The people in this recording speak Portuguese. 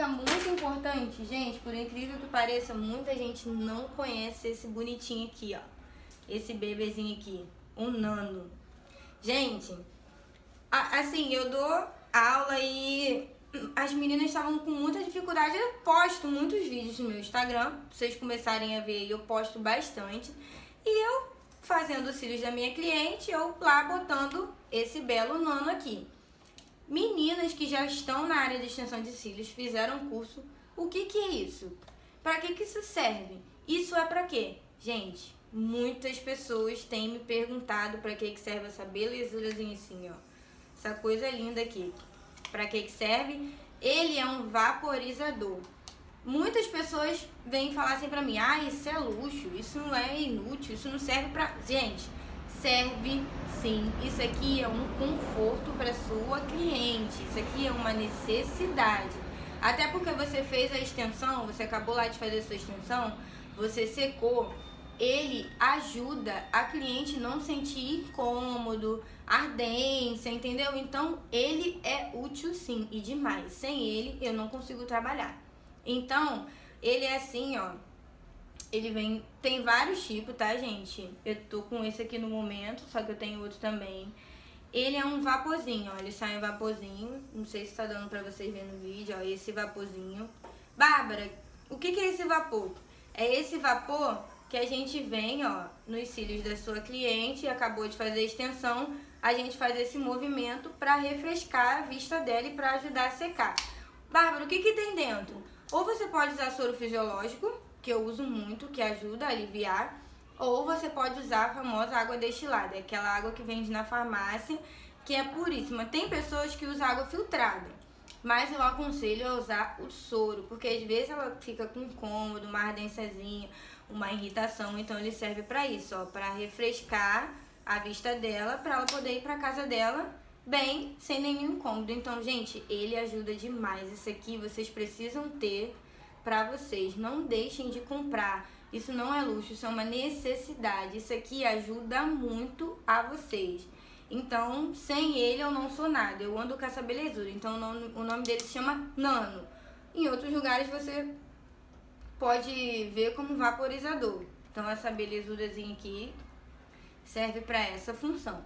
dica muito importante, gente, por incrível que pareça, muita gente não conhece esse bonitinho aqui, ó. Esse bebezinho aqui, um nano. Gente, assim, eu dou aula e as meninas estavam com muita dificuldade. Eu posto muitos vídeos no meu Instagram, pra vocês começarem a ver, eu posto bastante. E eu fazendo os cílios da minha cliente, eu lá botando esse belo nano aqui. Meninas que já estão na área de extensão de cílios fizeram curso. O que que é isso? Para que que isso serve? Isso é para quê? Gente, muitas pessoas têm me perguntado para que que serve essa belezurazinha assim, ó. Essa coisa linda aqui. Para que que serve? Ele é um vaporizador. Muitas pessoas vêm falar assim pra mim: "Ah, isso é luxo, isso não é inútil, isso não serve para Gente, serve sim. Isso aqui é um conforto para sua cliente. Isso aqui é uma necessidade. Até porque você fez a extensão, você acabou lá de fazer a sua extensão, você secou, ele ajuda a cliente não sentir incômodo, ardência, entendeu? Então, ele é útil sim e demais. Sem ele, eu não consigo trabalhar. Então, ele é assim, ó, ele vem. Tem vários tipos, tá, gente? Eu tô com esse aqui no momento, só que eu tenho outro também. Ele é um vaporzinho, ó. Ele sai um vaporzinho. Não sei se tá dando pra vocês verem no vídeo, ó. Esse vaporzinho. Bárbara, o que, que é esse vapor? É esse vapor que a gente vem, ó, nos cílios da sua cliente, acabou de fazer a extensão, a gente faz esse movimento para refrescar a vista dela e para ajudar a secar. Bárbara, o que que tem dentro? Ou você pode usar soro fisiológico, que eu uso muito, que ajuda a aliviar. Ou você pode usar a famosa água destilada, é aquela água que vende na farmácia, que é puríssima. Tem pessoas que usam água filtrada, mas eu aconselho a usar o soro, porque às vezes ela fica com incômodo, uma ardênciazinha, uma irritação, então ele serve para isso, ó, para refrescar a vista dela, para ela poder ir para casa dela bem, sem nenhum incômodo. Então, gente, ele ajuda demais. Isso aqui vocês precisam ter para vocês. Não deixem de comprar. Isso não é luxo, isso é uma necessidade. Isso aqui ajuda muito a vocês. Então, sem ele eu não sou nada. Eu ando com essa belezura. Então, o nome dele se chama Nano. Em outros lugares você pode ver como vaporizador. Então, essa belezurazinha aqui serve para essa função.